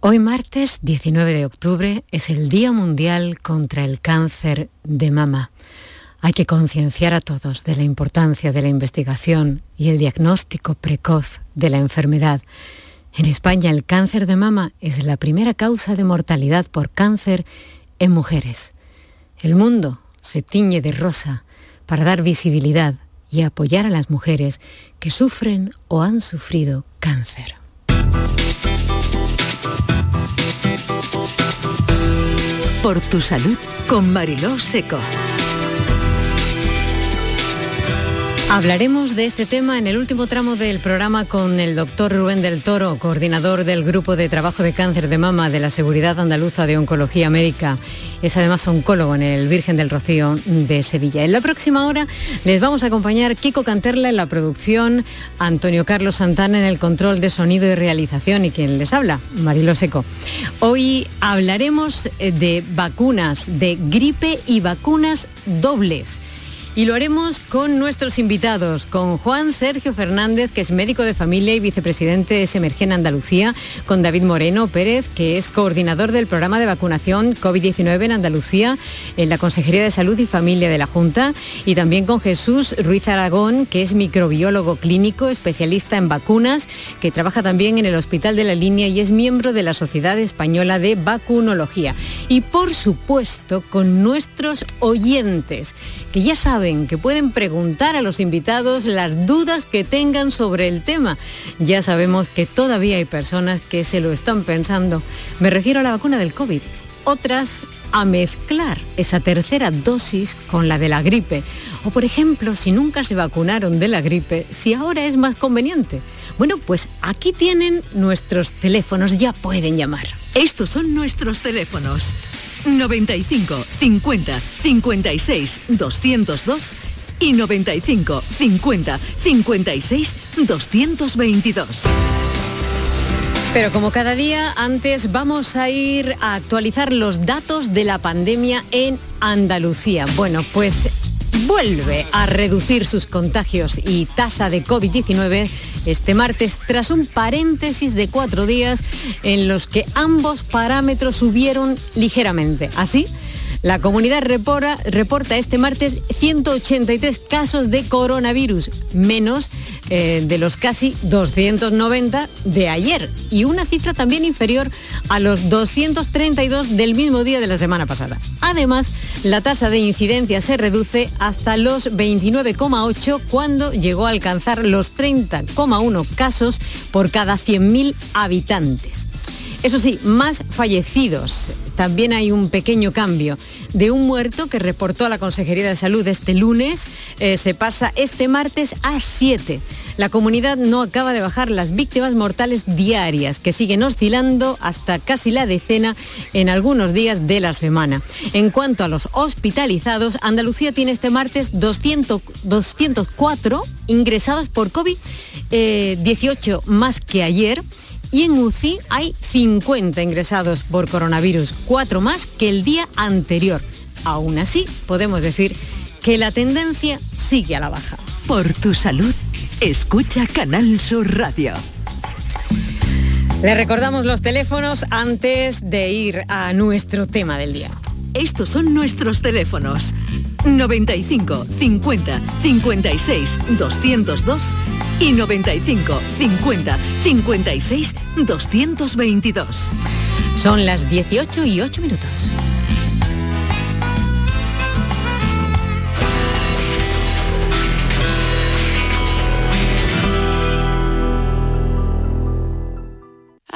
Hoy martes 19 de octubre es el Día Mundial contra el Cáncer de Mama. Hay que concienciar a todos de la importancia de la investigación y el diagnóstico precoz de la enfermedad. En España el cáncer de mama es la primera causa de mortalidad por cáncer en mujeres. El mundo se tiñe de rosa para dar visibilidad y apoyar a las mujeres que sufren o han sufrido cáncer. Por tu salud con Mariló Seco. Hablaremos de este tema en el último tramo del programa con el doctor Rubén del Toro, coordinador del Grupo de Trabajo de Cáncer de Mama de la Seguridad Andaluza de Oncología Médica. Es además oncólogo en el Virgen del Rocío de Sevilla. En la próxima hora les vamos a acompañar Kiko Canterla en la producción, Antonio Carlos Santana en el control de sonido y realización y quien les habla, Marilo Seco. Hoy hablaremos de vacunas, de gripe y vacunas dobles. Y lo haremos con nuestros invitados, con Juan Sergio Fernández, que es médico de familia y vicepresidente de Semergen Andalucía, con David Moreno Pérez, que es coordinador del programa de vacunación COVID-19 en Andalucía, en la Consejería de Salud y Familia de la Junta, y también con Jesús Ruiz Aragón, que es microbiólogo clínico, especialista en vacunas, que trabaja también en el Hospital de la Línea y es miembro de la Sociedad Española de Vacunología. Y por supuesto, con nuestros oyentes, que ya saben que pueden preguntar a los invitados las dudas que tengan sobre el tema. Ya sabemos que todavía hay personas que se lo están pensando. Me refiero a la vacuna del COVID. Otras a mezclar esa tercera dosis con la de la gripe. O por ejemplo, si nunca se vacunaron de la gripe, si ahora es más conveniente. Bueno, pues aquí tienen nuestros teléfonos, ya pueden llamar. Estos son nuestros teléfonos. 95 50 56 202 y 95 50 56 222. Pero como cada día, antes vamos a ir a actualizar los datos de la pandemia en Andalucía. Bueno, pues vuelve a reducir sus contagios y tasa de COVID-19 este martes tras un paréntesis de cuatro días en los que ambos parámetros subieron ligeramente. Así, la comunidad reporta, este martes 183 casos de coronavirus, menos eh, de los casi 290 de ayer y una cifra también inferior a los 232 del mismo día de la semana pasada. Además, la tasa de incidencia se reduce hasta los 29,8 cuando llegó a alcanzar los 30,1 casos por cada 100.000 habitantes. Eso sí, más fallecidos. También hay un pequeño cambio. De un muerto que reportó a la Consejería de Salud este lunes, eh, se pasa este martes a siete. La comunidad no acaba de bajar las víctimas mortales diarias, que siguen oscilando hasta casi la decena en algunos días de la semana. En cuanto a los hospitalizados, Andalucía tiene este martes 200, 204 ingresados por COVID, 18 eh, más que ayer y en UCI hay 50 ingresados por coronavirus, cuatro más que el día anterior. Aún así, podemos decir que la tendencia sigue a la baja. Por tu salud, escucha Canal Sur Radio. Le recordamos los teléfonos antes de ir a nuestro tema del día. Estos son nuestros teléfonos. 95 50 56 202 y 95 50 56 222. Son las 18 y 8 minutos.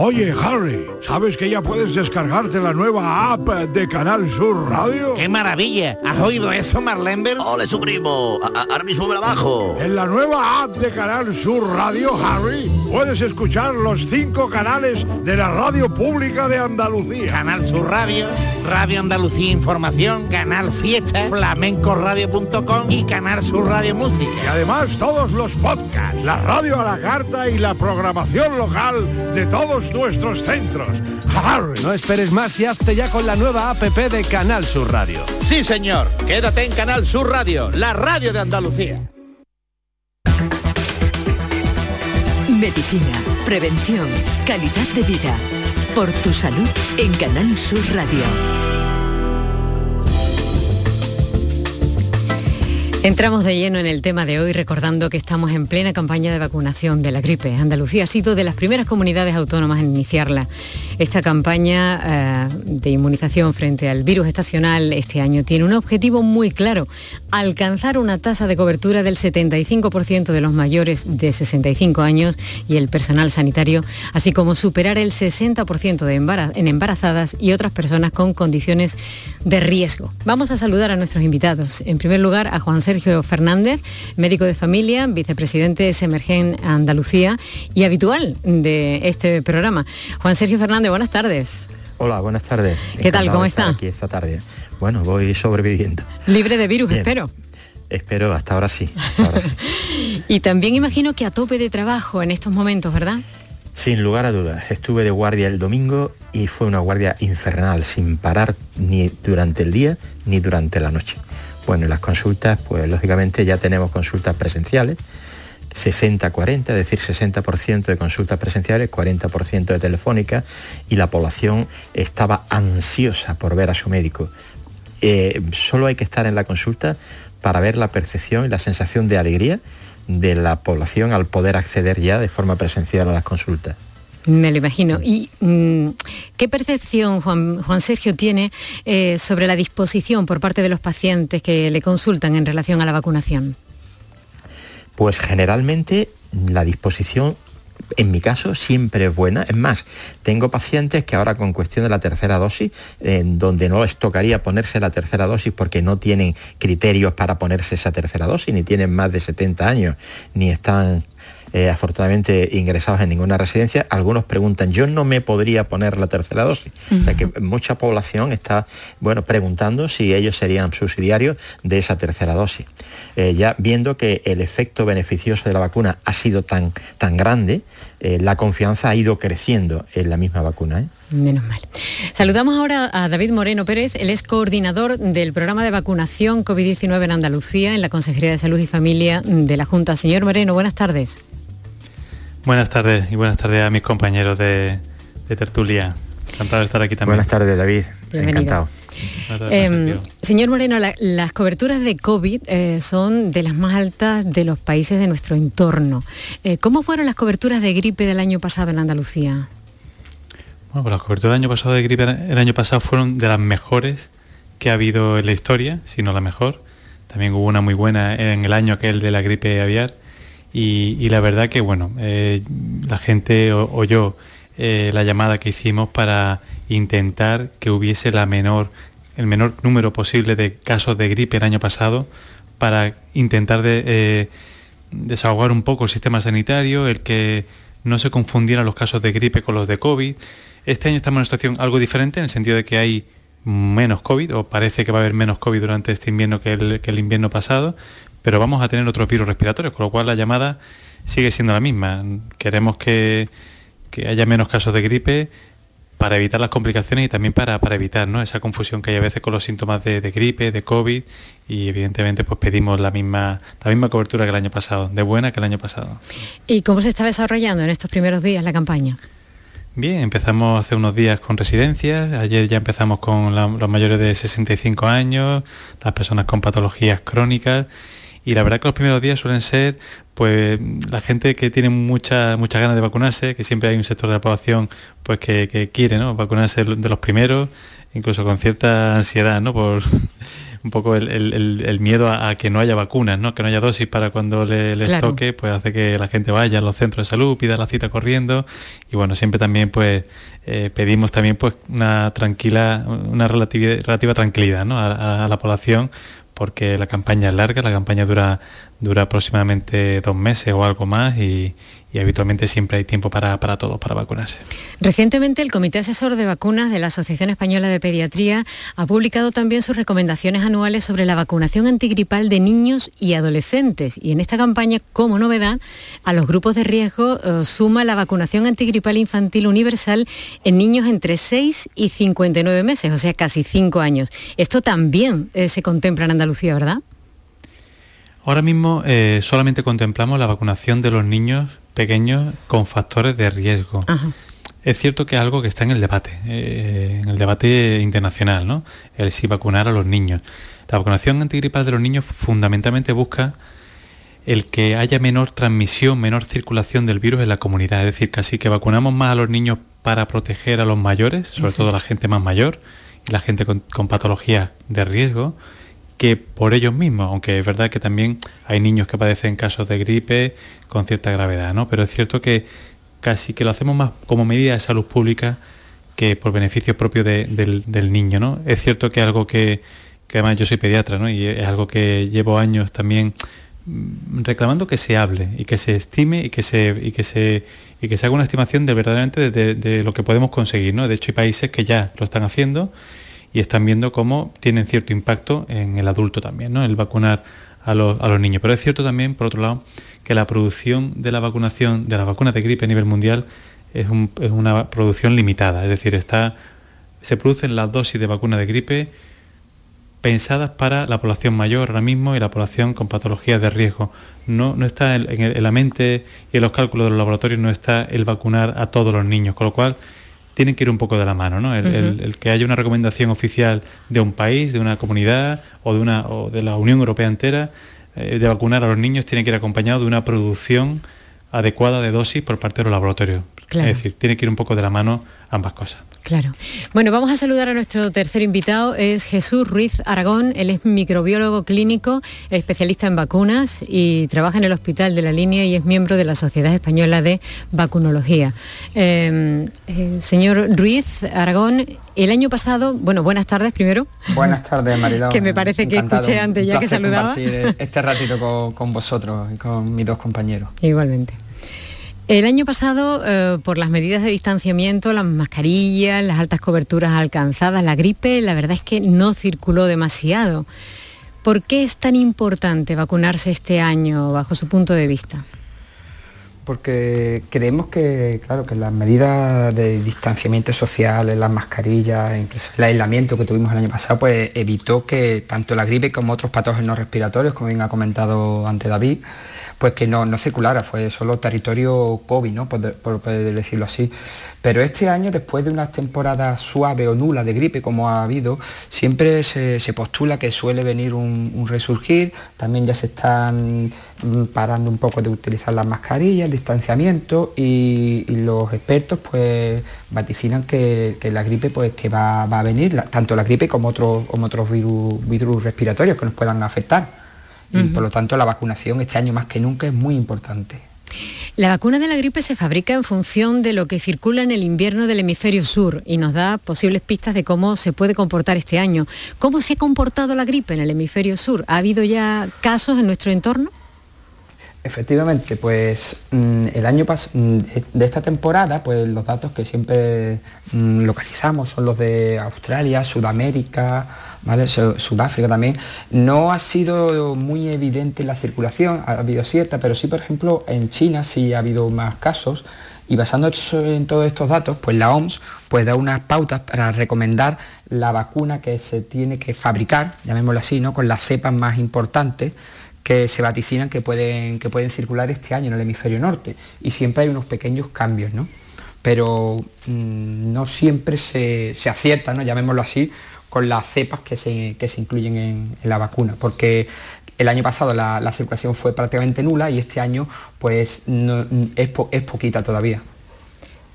Oye, Harry, ¿sabes que ya puedes descargarte la nueva app de Canal Sur Radio? ¡Qué maravilla! ¿Has oído eso, Marlenber? ¡Ole, su primo! Ahora mismo me la bajo. En la nueva app de Canal Sur Radio, Harry, puedes escuchar los cinco canales de la radio pública de Andalucía. Canal Sur Radio, Radio Andalucía Información, Canal Fiesta, flamencoradio.com y Canal Sur Radio Música. Y además todos los podcasts, la radio a la carta y la programación local de todos nuestros centros. Harry. No esperes más y hazte ya con la nueva APP de Canal Sur Radio. Sí, señor. Quédate en Canal Sur Radio, la radio de Andalucía. Medicina, prevención, calidad de vida. Por tu salud en Canal Sur Radio. Entramos de lleno en el tema de hoy recordando que estamos en plena campaña de vacunación de la gripe. Andalucía ha sido de las primeras comunidades autónomas en iniciarla. Esta campaña eh, de inmunización frente al virus estacional este año tiene un objetivo muy claro, alcanzar una tasa de cobertura del 75% de los mayores de 65 años y el personal sanitario, así como superar el 60% de en embarazadas y otras personas con condiciones de riesgo. Vamos a saludar a nuestros invitados. En primer lugar, a Juan Sergio Fernández, médico de familia, vicepresidente de Semergen Andalucía y habitual de este programa. Juan Sergio Fernández, buenas tardes. Hola, buenas tardes. ¿Qué tal? ¿Cómo está? Aquí esta tarde. Bueno, voy sobreviviendo. Libre de virus, Bien. espero. Espero, hasta ahora sí. hasta ahora sí. y también imagino que a tope de trabajo en estos momentos, ¿verdad? Sin lugar a dudas, estuve de guardia el domingo y fue una guardia infernal, sin parar ni durante el día ni durante la noche. Bueno, en las consultas, pues lógicamente ya tenemos consultas presenciales, 60-40, es decir, 60% de consultas presenciales, 40% de telefónicas, y la población estaba ansiosa por ver a su médico. Eh, solo hay que estar en la consulta para ver la percepción y la sensación de alegría de la población al poder acceder ya de forma presencial a las consultas. Me lo imagino. ¿Y mmm, qué percepción Juan, Juan Sergio tiene eh, sobre la disposición por parte de los pacientes que le consultan en relación a la vacunación? Pues generalmente la disposición en mi caso siempre es buena. Es más, tengo pacientes que ahora con cuestión de la tercera dosis, en donde no les tocaría ponerse la tercera dosis porque no tienen criterios para ponerse esa tercera dosis, ni tienen más de 70 años, ni están eh, afortunadamente ingresados en ninguna residencia, algunos preguntan, yo no me podría poner la tercera dosis. Uh -huh. O sea que mucha población está bueno, preguntando si ellos serían subsidiarios de esa tercera dosis. Eh, ya viendo que el efecto beneficioso de la vacuna ha sido tan, tan grande, eh, la confianza ha ido creciendo en la misma vacuna. ¿eh? Menos mal. Saludamos ahora a David Moreno Pérez, él es coordinador del programa de vacunación COVID-19 en Andalucía, en la Consejería de Salud y Familia de la Junta. Señor Moreno, buenas tardes. Buenas tardes y buenas tardes a mis compañeros de, de tertulia. Encantado de estar aquí también. Buenas tardes, David. Bienvenido. Encantado. Eh, señor Moreno, la, las coberturas de COVID eh, son de las más altas de los países de nuestro entorno. Eh, ¿Cómo fueron las coberturas de gripe del año pasado en Andalucía? Bueno, pues las coberturas del año pasado de gripe el año pasado fueron de las mejores que ha habido en la historia, si no la mejor. También hubo una muy buena en el año aquel de la gripe aviar. Y, la verdad que, bueno, eh, la gente oyó eh, la llamada que hicimos para intentar que hubiese el menor número posible de casos de gripe el año pasado para intentar eh, desahogar un poco el sistema sanitario, el que no se confundieran los casos de gripe con los de COVID. Este año estamos en una situación algo diferente en el sentido de que hay menos COVID, o parece que va a haber menos COVID durante este invierno que el invierno pasado, pero vamos a tener otros virus respiratorios, con lo cual la llamada sigue siendo la misma. Queremos que, que haya menos casos de gripe, para evitar las complicaciones y también para, para evitar ¿no? esa confusión que hay a veces con los síntomas de, gripe, de COVID y evidentemente pues pedimos la misma, la misma cobertura que el año pasado, de buena que el año pasado. ¿Y cómo se está desarrollando en estos primeros días la campaña? Bien, empezamos hace unos días con residencias, ayer ya empezamos con los mayores de 65 años, las personas con patologías crónicas y la verdad que los primeros días suelen ser pues la gente que tiene muchas muchas ganas de vacunarse, que siempre hay un sector de la población pues que, quiere ¿no? vacunarse de los primeros, incluso con cierta ansiedad, ¿no? Por un poco el, miedo a, que no haya vacunas, ¿no? que no haya dosis para cuando le, les toque, pues hace que la gente vaya a los centros de salud, pida la cita corriendo y bueno, siempre también pues eh, pedimos también pues una tranquila, una relativa, relativa tranquilidad ¿no? a, a la población porque la campaña es larga, la campaña dura, dura aproximadamente dos meses o algo más y, y habitualmente siempre hay tiempo para, para todos, para vacunarse. Recientemente el Comité Asesor de Vacunas de la Asociación Española de Pediatría ha publicado también sus recomendaciones anuales sobre la vacunación antigripal de niños y adolescentes. Y en esta campaña, como novedad, a los grupos de riesgo eh, suma la vacunación antigripal infantil universal en niños entre 6 y 59 meses, o sea, casi 5 años. Esto también eh, se contempla en Andalucía, ¿verdad? Ahora mismo eh, solamente contemplamos la vacunación de los niños pequeños con factores de riesgo. Es cierto que es algo que está en el debate, eh, en el debate internacional, ¿no? El si vacunar a los niños. La vacunación antigripal de los niños fundamentalmente busca el que haya menor transmisión, menor circulación del virus en la comunidad. Es decir, casi que vacunamos más a los niños para proteger a los mayores, sobre todo a la gente más mayor y la gente con, con patologías de riesgo, que por ellos mismos, aunque es verdad que también hay niños que padecen casos de gripe con cierta gravedad, ¿no? Pero es cierto que casi que lo hacemos más como medida de salud pública que por beneficio propio del, niño, ¿no? Es cierto que algo que, que además yo soy pediatra, ¿no? Y es algo que llevo años también mm, reclamando que se hable y que se estime y que se y que se y que se haga una estimación de verdaderamente de, de, lo que podemos conseguir, ¿no? De hecho hay países que ya lo están haciendo y están viendo cómo tienen cierto impacto en el adulto también, ¿no? el vacunar a los, niños. Pero es cierto también, por otro lado, que la producción de la vacunación, de las vacunas de gripe a nivel mundial, es, una producción limitada. Es decir, está, se producen las dosis de vacuna de gripe pensadas para la población mayor ahora mismo y la población con patologías de riesgo. No, no está en, en, la mente y en los cálculos de los laboratorios no está el vacunar a todos los niños, con lo cual tienen que ir un poco de la mano, ¿no? El, que haya una recomendación oficial de un país, de una comunidad o de, una, o de la Unión Europea entera eh, de vacunar a los niños tiene que ir acompañado de una producción adecuada de dosis por parte de los laboratorios. Es decir, tiene que ir un poco de la mano ambas cosas. Claro. Bueno, vamos a saludar a nuestro tercer invitado, es Jesús Ruiz Aragón, él es microbiólogo clínico, especialista en vacunas y trabaja en el Hospital de la Línea y es miembro de la Sociedad Española de Vacunología. Em, eh, señor Ruiz Aragón, el año pasado, bueno, buenas tardes primero. Buenas tardes, Marilón. que me parece que escuché antes ya que saludaba. este ratito con, con vosotros y con mis dos compañeros. Igualmente. El año pasado, eh, por las medidas de distanciamiento, las mascarillas, las altas coberturas alcanzadas, la gripe, la verdad es que no circuló demasiado. ¿Por qué es tan importante vacunarse este año bajo su punto de vista? Porque creemos que, claro, que las medidas de distanciamiento social, las mascarillas, incluso el aislamiento que tuvimos el año pasado, pues evitó que tanto la gripe como otros patógenos respiratorios, como bien ha comentado ante David, pues que no, circulara, fue solo territorio COVID, ¿no? por, decirlo así. Pero este año, después de una temporada suave o nula de gripe como ha habido, siempre se, postula que suele venir un, resurgir, también ya se están mm, parando un poco de utilizar las mascarillas, el distanciamiento y, los expertos pues vaticinan que, la gripe pues que va, a venir, tanto la gripe como otros, como virus, virus respiratorios que nos puedan afectar y por lo tanto la vacunación este año más que nunca es muy importante. La vacuna de la gripe se fabrica en función de lo que circula en el invierno del hemisferio sur y nos da posibles pistas de cómo se puede comportar este año. ¿Cómo se ha comportado la gripe en el hemisferio sur? ¿Ha habido ya casos en nuestro entorno? Efectivamente, pues mm, el año pasado, mm, de esta temporada, pues los datos que siempre mm, localizamos son los de Australia, Sudamérica, ¿vale? Sudáfrica también. No ha sido muy evidente la circulación, ha habido cierta, pero sí, por ejemplo, en China sí ha habido más casos y basándonos en todos estos datos, pues la OMS pues da unas pautas para recomendar la vacuna que se tiene que fabricar, llamémoslo así, ¿no? con las cepas más importantes que se vaticinan que pueden, que pueden circular este año en el hemisferio norte. Y siempre hay unos pequeños cambios, ¿no? Pero mm, no siempre se, acierta, ¿no? llamémoslo así, con las cepas que se, se incluyen en, la vacuna, porque el año pasado la, circulación fue prácticamente nula y este año pues es, es poquita todavía.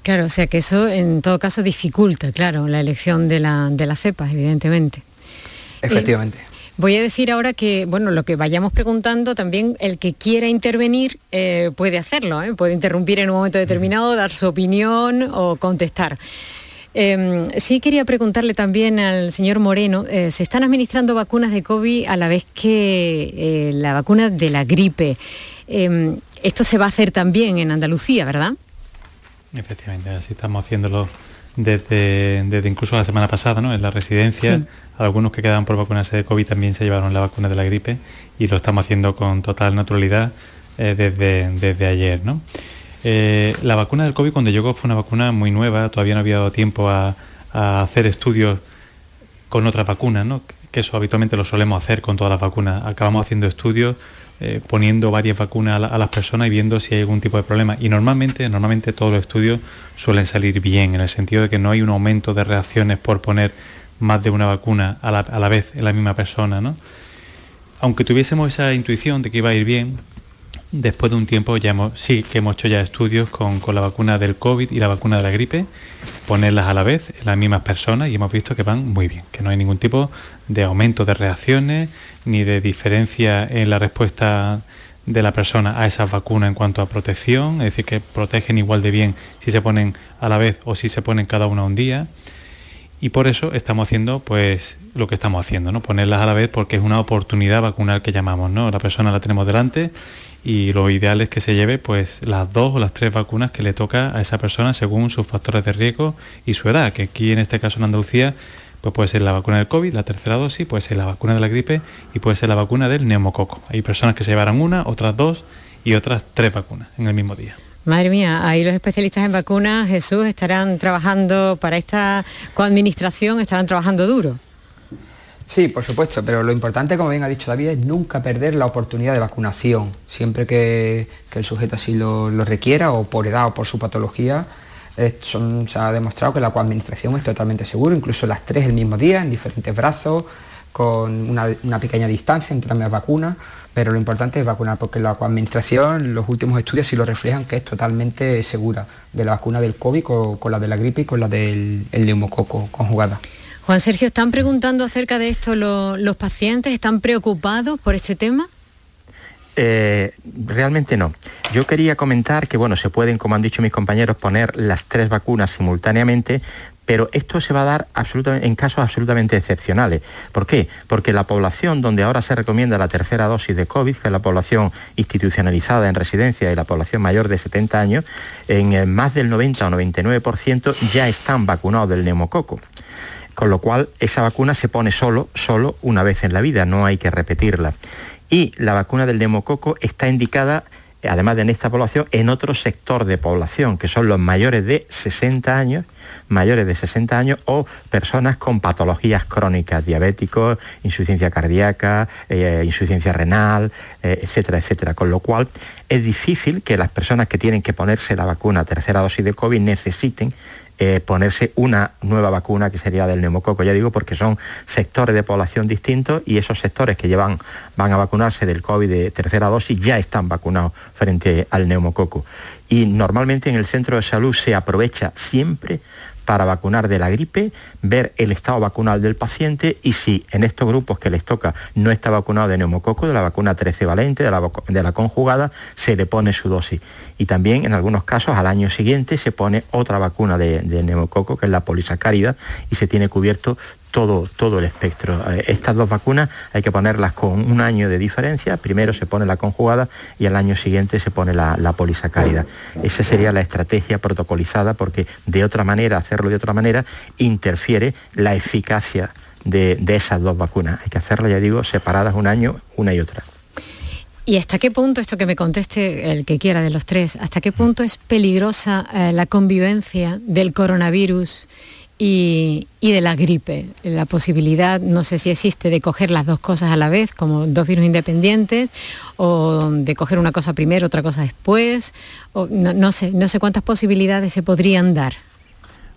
Claro, o sea que eso en todo caso dificulta, claro, la elección de, la, de las cepas, evidentemente. Efectivamente. Eh, voy a decir ahora que, bueno, lo que vayamos preguntando, también el que quiera intervenir eh, puede hacerlo, ¿eh? puede interrumpir en un momento determinado, dar su opinión o contestar. Em, sí quería preguntarle también al señor Moreno, eh, se están administrando vacunas de COVID a la vez que eh, la vacuna de la gripe. Em, esto se va a hacer también en Andalucía, ¿verdad? Efectivamente, así estamos haciéndolo desde, desde incluso la semana pasada, ¿no? En la residencia, algunos que quedaban por vacunarse de COVID también se llevaron la vacuna de la gripe y lo estamos haciendo con total naturalidad eh, desde, desde ayer, ¿no? Eh, la vacuna del COVID cuando llegó fue una vacuna muy nueva, todavía no había dado tiempo a, hacer estudios con otras vacunas, ¿no? que eso habitualmente lo solemos hacer con todas las vacunas. Acabamos haciendo estudios eh, poniendo varias vacunas a, las personas y viendo si hay algún tipo de problema. Y normalmente, normalmente todos los estudios suelen salir bien, en el sentido de que no hay un aumento de reacciones por poner más de una vacuna a la, a la vez en la misma persona. ¿no? Aunque tuviésemos esa intuición de que iba a ir bien, después de un tiempo ya hemos, sí que hemos hecho ya estudios con, la vacuna del COVID y la vacuna de la gripe, ponerlas a la vez en las mismas personas y hemos visto que van muy bien, que no hay ningún tipo de aumento de reacciones ni de diferencia en la respuesta de la persona a esas vacunas en cuanto a protección, es decir, que protegen igual de bien si se ponen a la vez o si se ponen cada una un día. Y por eso estamos haciendo pues lo que estamos haciendo, ¿no? Ponerlas a la vez porque es una oportunidad vacunal que llamamos, ¿no? La persona la tenemos delante y lo ideal es que se lleve pues las dos o las tres vacunas que le toca a esa persona según sus factores de riesgo y su edad, que aquí en este caso en Andalucía pues puede ser la vacuna del COVID, la tercera dosis, puede ser la vacuna de la gripe y puede ser la vacuna del neumococo. Hay personas que se llevarán una, otras dos y otras tres vacunas en el mismo día. Madre mía, ahí los especialistas en vacunas, Jesús, estarán trabajando para esta coadministración, estarán trabajando duro. Sí, por supuesto, pero lo importante, como bien ha dicho David, es nunca perder la oportunidad de vacunación. Siempre que, el sujeto así lo, requiera, o por edad o por su patología, se ha demostrado que la coadministración es totalmente seguro, incluso las tres el mismo día, en diferentes brazos, con una, pequeña distancia entre ambas vacunas, pero lo importante es vacunar, porque la coadministración, los últimos estudios sí lo reflejan que es totalmente segura, de la vacuna del COVID con, la de la gripe y con la del neumococo conjugada. Juan Sergio, ¿están preguntando acerca de esto los pacientes? ¿Están preocupados por este tema? Eh, realmente no. Yo quería comentar que, bueno, se pueden, como han dicho mis compañeros, poner las tres vacunas simultáneamente, pero esto se va a dar en casos absolutamente excepcionales. ¿Por qué? Porque la población donde ahora se recomienda la tercera dosis de COVID, que es la población institucionalizada en residencia y la población mayor de 70 años, en más del 90 o 99% ya están vacunados del neumococo con lo cual esa vacuna se pone solo, solo una vez en la vida, no hay que repetirla. Y la vacuna del neumococo está indicada, además de en esta población, en otro sector de población, que son los mayores de 60 años, mayores de 60 años o personas con patologías crónicas, diabéticos, insuficiencia cardíaca, eh, insuficiencia renal, eh, etcétera, etcétera. Con lo cual es difícil que las personas que tienen que ponerse la vacuna tercera dosis de COVID necesiten eh, ponerse una nueva vacuna que sería del neumococo. Ya digo, porque son sectores de población distintos y esos sectores que llevan, van a vacunarse del COVID de tercera dosis ya están vacunados frente al neumococo. Y normalmente en el centro de salud se aprovecha siempre para vacunar de la gripe, ver el estado vacunal del paciente y si en estos grupos que les toca no está vacunado de neumococo, de la vacuna 13 valente, de la, de la conjugada, se le pone su dosis. Y también en algunos casos al año siguiente se pone otra vacuna de, neumococo, que es la polisacárida, y se tiene cubierto todo, todo el espectro. Eh, estas dos vacunas hay que ponerlas con un año de diferencia. Primero se pone la conjugada y al año siguiente se pone la polisacárida. Esa sería la estrategia protocolizada porque de otra manera, hacerlo de otra manera, interfiere la eficacia de, esas dos vacunas. Hay que hacerlas, ya digo, separadas un año, una y otra. ¿Y hasta qué punto, esto que me conteste el que quiera de los tres, hasta qué punto es peligrosa eh, la convivencia del coronavirus y, y, de la gripe? La posibilidad, no sé si existe, de coger las dos cosas a la vez, como dos virus independientes, o de coger una cosa primero, otra cosa después, o no, no sé, no sé cuántas posibilidades se podrían dar.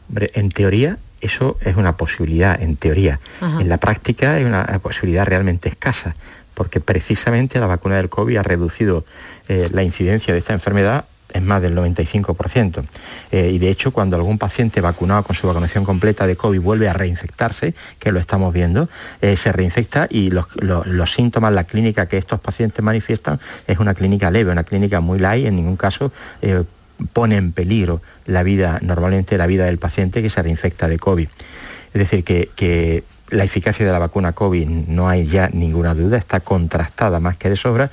Hombre, en teoría eso es una posibilidad, en teoría. Ajá. En la práctica es una posibilidad realmente escasa, porque precisamente la vacuna del COVID ha reducido eh, la incidencia de esta enfermedad en más del 95%. Eh, y de hecho, cuando algún paciente vacunado con su vacunación completa de COVID vuelve a reinfectarse, que lo estamos viendo, eh, se reinfecta y los, los, los, síntomas, la clínica que estos pacientes manifiestan es una clínica leve, una clínica muy light, en ningún caso eh, pone en peligro la vida, normalmente la vida del paciente que se reinfecta de COVID. Es decir, que, que la eficacia de la vacuna COVID no hay ya ninguna duda, está contrastada más que de sobra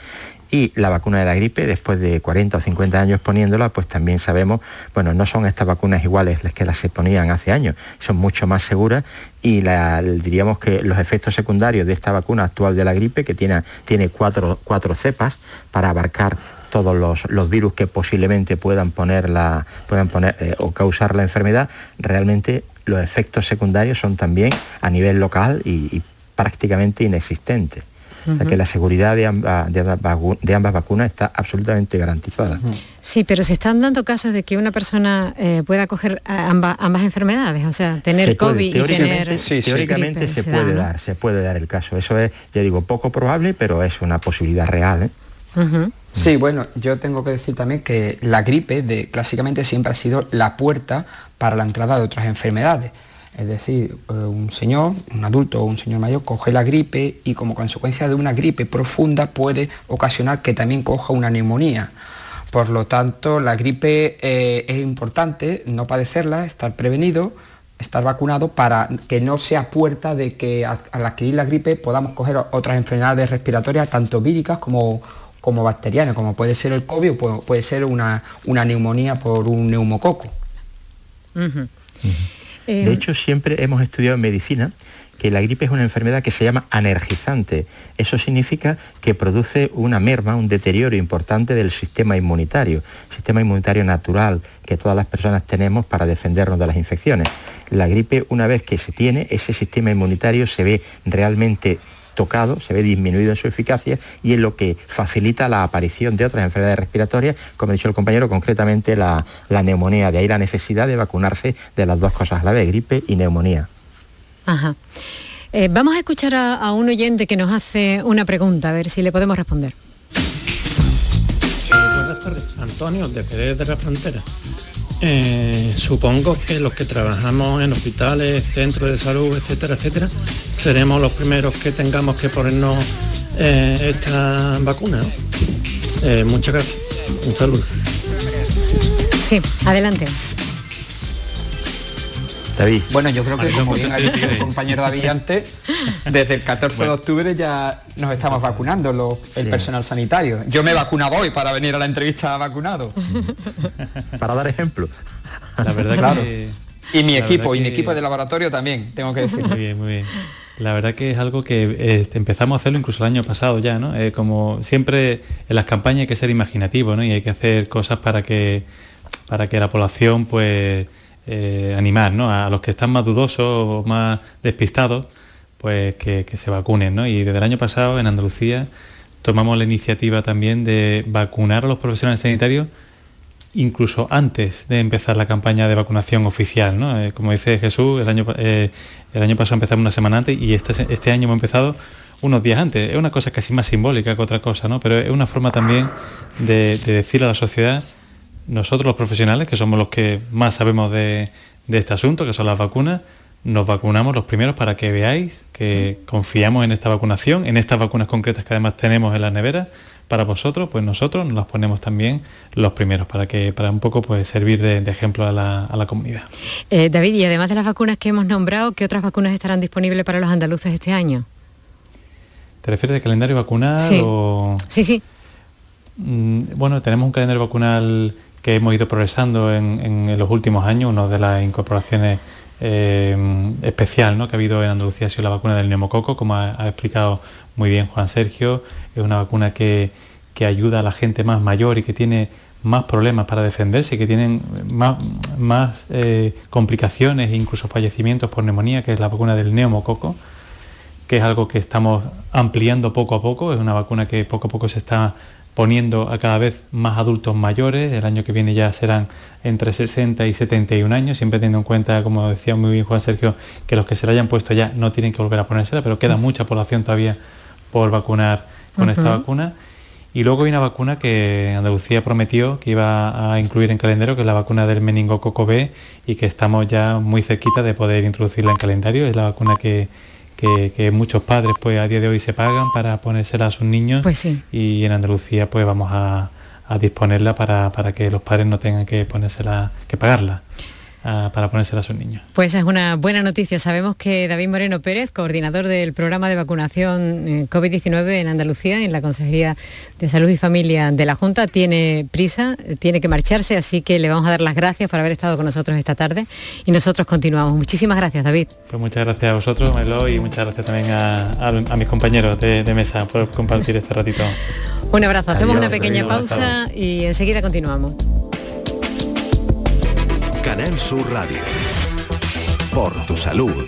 y la vacuna de la gripe, después de 40 o 50 años poniéndola, pues también sabemos, bueno, no son estas vacunas iguales las que las se ponían hace años, son mucho más seguras y diríamos que los efectos secundarios de esta vacuna actual de la gripe, que tiene, tiene cuatro, cuatro cepas para abarcar todos los, los, virus que posiblemente puedan poner, la, puedan poner eh, o causar la enfermedad, realmente los efectos secundarios son también a nivel local y, y prácticamente inexistentes. O sea que la seguridad de ambas, de, ambas, de ambas, vacunas está absolutamente garantizada. Sí, pero se están dando casos de que una persona eh, pueda coger ambas, ambas, enfermedades, o sea, tener se COVID puede, y tener... Sí, teóricamente se, se, puede da, ¿no? dar, se puede dar el caso. Eso es, ya digo, poco probable, pero es una posibilidad real. ¿eh? Sí, bueno, yo tengo que decir también que la gripe de, clásicamente siempre ha sido la puerta para la entrada de otras enfermedades. Es decir, eh, un señor, un adulto o un señor mayor coge la gripe y como consecuencia de una gripe profunda puede ocasionar que también coja una neumonía. Por lo tanto, la gripe eh, es importante no padecerla, estar prevenido, estar vacunado para que no sea puerta de que al adquirir la gripe podamos coger otras enfermedades respiratorias, tanto víricas como, como bacterianas, como puede ser el COVID o puede ser una, una neumonía por un neumococo. Uh -huh. Uh -huh. De hecho, siempre hemos estudiado en medicina que la gripe es una enfermedad que se llama anergizante. Eso significa que produce una merma, un deterioro importante del sistema inmunitario, sistema inmunitario natural que todas las personas tenemos para defendernos de las infecciones. La gripe, una vez que se tiene, ese sistema inmunitario se ve realmente tocado, se ve disminuido en su eficacia y es lo que facilita la aparición de otras enfermedades respiratorias, como ha dicho el compañero, concretamente la, la neumonía. De ahí la necesidad de vacunarse de las dos cosas a la vez, gripe y neumonía. Ajá. Eh, vamos a escuchar a, a, un oyente que nos hace una pregunta, a ver si le podemos responder. Sí, buenas tardes, Antonio, de Jerez de la Frontera. Eh, supongo que los que trabajamos en hospitales, centros de salud, etcétera, etcétera, seremos los primeros que tengamos que ponernos eh, esta vacuna. Eh, muchas gracias. Un saludo. Sí, adelante. David. Bueno, yo creo que como bien ha dicho el compañero David antes, desde el 14 bueno. de octubre ya nos estamos vacunando lo, el sí. personal sanitario. Yo me he vacunado hoy para venir a la entrevista vacunado. para dar ejemplo. La verdad claro. que... Y mi equipo, que... y mi equipo de laboratorio también, tengo que decir. Muy bien, muy bien. La verdad que es algo que eh, empezamos a hacerlo incluso el año pasado ya, ¿no? Eh, como siempre en las campañas hay que ser imaginativo, ¿no? Y hay que hacer cosas para que, para que la población, pues eh, animar ¿no? a los que están más dudosos o más despistados, pues que, se vacunen. ¿no? Y desde el año pasado en Andalucía tomamos la iniciativa también de vacunar a los profesionales sanitarios incluso antes de empezar la campaña de vacunación oficial. ¿no? Eh, como dice Jesús, el año, eh, el año pasado empezamos una semana antes y este, este año hemos empezado unos días antes. Es una cosa casi más simbólica que otra cosa, ¿no? pero es una forma también de, de decir a la sociedad nosotros los profesionales, que somos los que más sabemos de, de, este asunto, que son las vacunas, nos vacunamos los primeros para que veáis que confiamos en esta vacunación, en estas vacunas concretas que además tenemos en las neveras, para vosotros, pues nosotros nos las ponemos también los primeros para que para un poco pues servir de, ejemplo a la, comunidad. Eh, David, y además de las vacunas que hemos nombrado, ¿qué otras vacunas estarán disponibles para los andaluces este año? ¿Te refieres de calendario vacunal sí. o...? Sí, sí. Mm, bueno, tenemos un calendario vacunal que hemos ido progresando en, los últimos años, una de las incorporaciones eh, especial ¿no? que ha habido en Andalucía ha sido la vacuna del neumococo, como ha, explicado muy bien Juan Sergio, es una vacuna que, ayuda a la gente más mayor y que tiene más problemas para defenderse, que tienen más, más eh, complicaciones e incluso fallecimientos por neumonía, que es la vacuna del neumococo, que es algo que estamos ampliando poco a poco, es una vacuna que poco a poco se está poniendo a cada vez más adultos mayores, el año que viene ya serán entre 60 y 71 años, siempre teniendo en cuenta, como decía muy bien Juan Sergio, que los que se la hayan puesto ya no tienen que volver a ponérsela, pero queda mucha población todavía por vacunar con esta vacuna. Y luego hay una vacuna que Andalucía prometió que iba a incluir en calendario, que es la vacuna del meningococo B, y que estamos ya muy cerquita de poder introducirla en calendario. Es la vacuna que, que, muchos padres pues a día de hoy se pagan para ponérsela a sus niños. Pues y en Andalucía pues vamos a, disponerla para, para, que los padres no tengan que ponérsela, que pagarla para ponérsela a sus niños. Pues es una buena noticia. Sabemos que David Moreno Pérez, coordinador del programa de vacunación eh, COVID-19 en Andalucía, en la Consejería de Salud y Familia de la Junta, tiene prisa, tiene que marcharse, así que le vamos a dar las gracias por haber estado con nosotros esta tarde y nosotros continuamos. Muchísimas gracias, David. Pues muchas gracias a vosotros, Melo, y muchas gracias también a, mis compañeros de, mesa por compartir este ratito. Un abrazo, hacemos una pequeña pausa y enseguida continuamos. Canal Sur Radio. Por tu salud.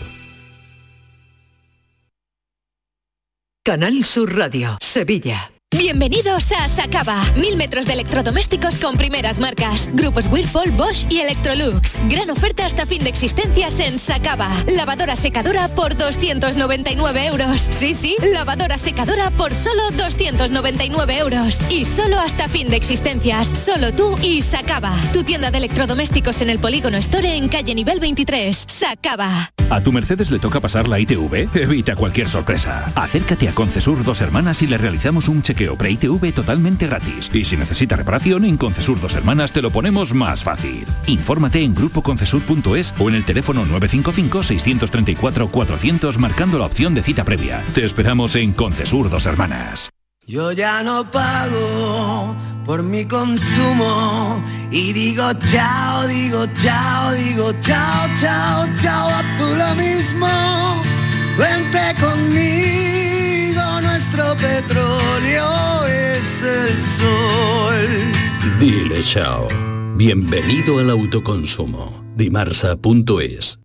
Canal Sur Radio, Sevilla. Bienvenidos a Sacaba. Mil metros de electrodomésticos con primeras marcas. Grupos Whirlpool, Bosch y Electrolux. Gran oferta hasta fin de existencias en Sacaba. Lavadora secadora por 299 euros. Sí, sí, lavadora secadora por solo 299 euros. Y solo hasta fin de existencias. Solo tú y Sacaba. Tu tienda de electrodomésticos en el Polígono Store en calle nivel 23. Sacaba. ¿A tu Mercedes le toca pasar la ITV? Evita cualquier sorpresa. Acércate a Concesur Dos Hermanas y le realizamos un chequeo pre-ITV totalmente gratis. Y si necesita reparación, en Concesur Dos Hermanas te lo ponemos más fácil. Infórmate en grupoconcesur.es o en el teléfono 955-634-400 marcando la opción de cita previa. Te esperamos en Concesur Dos Hermanas. Yo ya no pago por mi consumo y digo chao, digo chao, digo chao, chao, chao, a tú lo mismo, vente conmigo nuestro petróleo es el sol. Dile chao. Bienvenido al autoconsumo. Dimarsa.es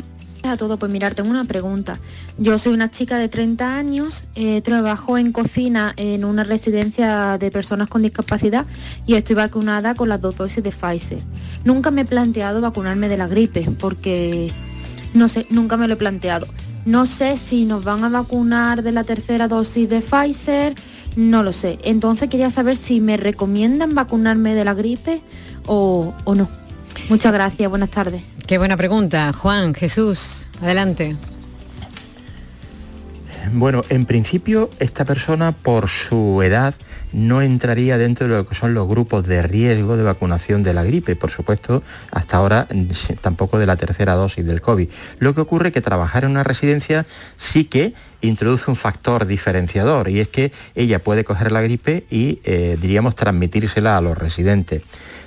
a todos. Pues mirar, tengo una pregunta. Yo soy una chica de 30 años, eh, trabajo en cocina en una residencia de personas con discapacidad y estoy vacunada con las dos dosis de Pfizer. Nunca me he planteado vacunarme de la gripe porque, no sé, nunca me lo he planteado. No sé si nos van a vacunar de la tercera dosis de Pfizer, no lo sé. Entonces quería saber si me recomiendan vacunarme de la gripe o, o no. Muchas gracias, buenas tardes. Qué buena pregunta. Juan, Jesús, adelante. Bueno, en principio esta persona por su edad no entraría dentro de lo que son los grupos de riesgo de vacunación de la gripe, por supuesto, hasta ahora tampoco de la tercera dosis del COVID. Lo que ocurre es que trabajar en una residencia sí que introduce un factor diferenciador y es que ella puede coger la gripe y, eh, diríamos, transmitírsela a los residentes.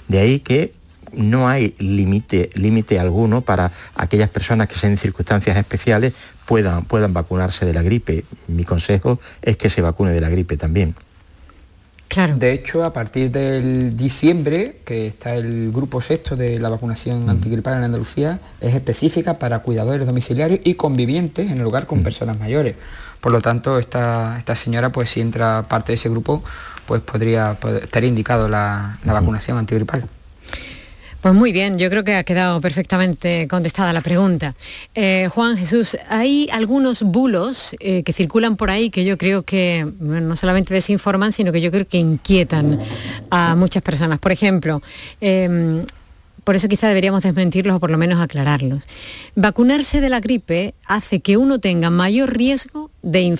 De ahí que no hay límite, límite alguno para aquellas personas que en circunstancias especiales puedan, puedan vacunarse de la gripe. Mi consejo es que se vacune de la gripe también. Claro. De hecho, a partir del diciembre, que está el grupo sexto de la vacunación antigripal en Andalucía, es específica para cuidadores domiciliarios y convivientes en el lugar con personas mayores. Por lo tanto, esta, esta señora, pues si entra parte de ese grupo, pues podría, estar indicado la, la vacunación antigripal. Pues muy bien, yo creo que ha quedado perfectamente contestada la pregunta. Eh, Juan Jesús, hay algunos bulos eh, que circulan por ahí que yo creo que no solamente desinforman, sino que yo creo que inquietan a muchas personas. Por ejemplo, em, por eso quizá deberíamos desmentirlos o por lo menos aclararlos. Vacunarse de la gripe hace que uno tenga mayor riesgo de,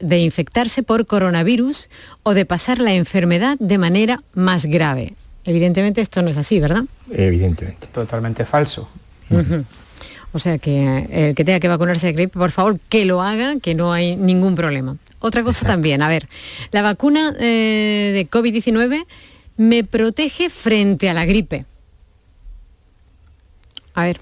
de infectarse por coronavirus o de pasar la enfermedad de manera más grave. Evidentemente esto no es así, ¿verdad? Evidentemente. Totalmente falso. O sea que el que tenga que vacunarse de gripe, por favor, que lo haga, que no hay ningún problema. Otra cosa también, a ver, la vacuna eh, de COVID-19 me protege frente a la gripe. A ver.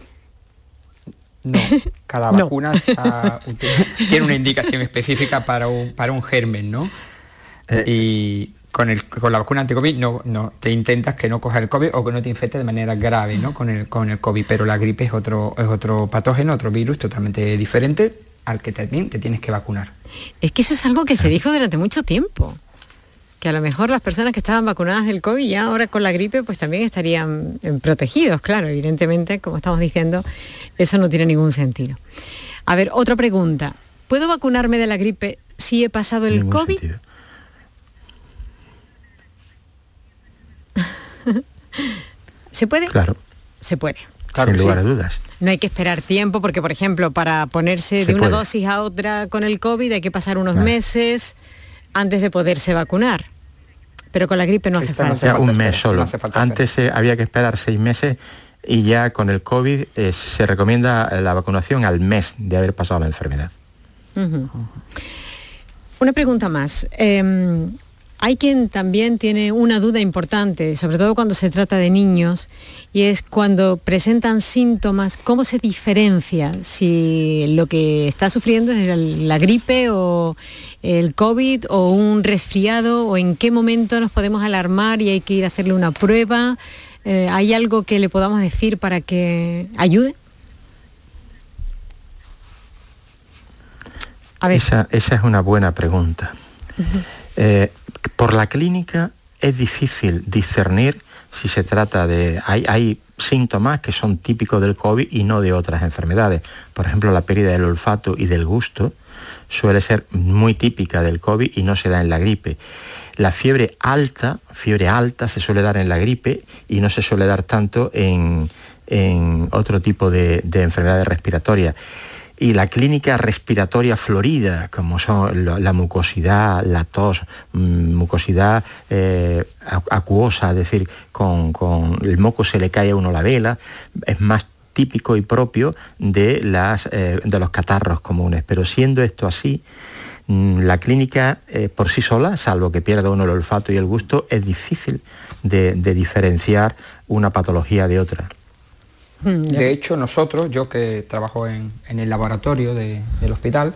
No, cada vacuna tiene una indicación específica para un, para un germen, ¿no? Eh, y con, el, con la vacuna anti-COVID no, no, te intentas que no coja el COVID o que no te infecte de manera grave ¿no? con, el, con el COVID, pero la gripe es otro, es otro patógeno, otro virus totalmente diferente al que también te tienes que vacunar. Es que eso es algo que se dijo durante mucho tiempo, que a lo mejor las personas que estaban vacunadas del COVID ya ahora con la gripe pues también estarían eh, protegidos, claro, evidentemente, como estamos diciendo, eso no tiene ningún sentido. A ver, otra pregunta. ¿Puedo vacunarme de la gripe si he pasado el COVID? ¿Se puede? Claro. Se puede. Claro, Sin lugar a dudas. No hay que esperar tiempo porque, por ejemplo, para ponerse de una dosis a otra con el COVID hay que pasar unos meses antes de poderse vacunar. Pero con la gripe no hace falta. un mes solo. Antes eh, había que esperar seis meses y ya con el COVID eh, se recomienda la vacunación al mes de haber pasado la enfermedad. Una pregunta más. Em, hay quien también tiene una duda importante, sobre todo cuando se trata de niños, y es cuando presentan síntomas, ¿cómo se diferencia si lo que está sufriendo es la gripe o el COVID o un resfriado o en qué momento nos podemos alarmar y hay que ir a hacerle una prueba? Eh, ¿Hay algo que le podamos decir para que ayude? Esa, es una buena pregunta. Eh, por la clínica es difícil discernir si se trata de... Hay, síntomas que son típicos del COVID y no de otras enfermedades. Por ejemplo, la pérdida del olfato y del gusto suele ser muy típica del COVID y no se da en la gripe. La fiebre alta, fiebre alta se suele dar en la gripe y no se suele dar tanto en, otro tipo de enfermedades respiratorias y la clínica respiratoria florida, como son la mucosidad, la tos, mm, mucosidad eh, acuosa, es decir, con, el moco se le cae a uno la vela, es más típico y propio de, eh, los catarros comunes. Pero siendo esto así, mm, la clínica eh, por sí sola, salvo que pierda uno el olfato y el gusto, es difícil de diferenciar una patología de otra. Mm, de hecho, nosotros, yo que trabajo en, el laboratorio del hospital,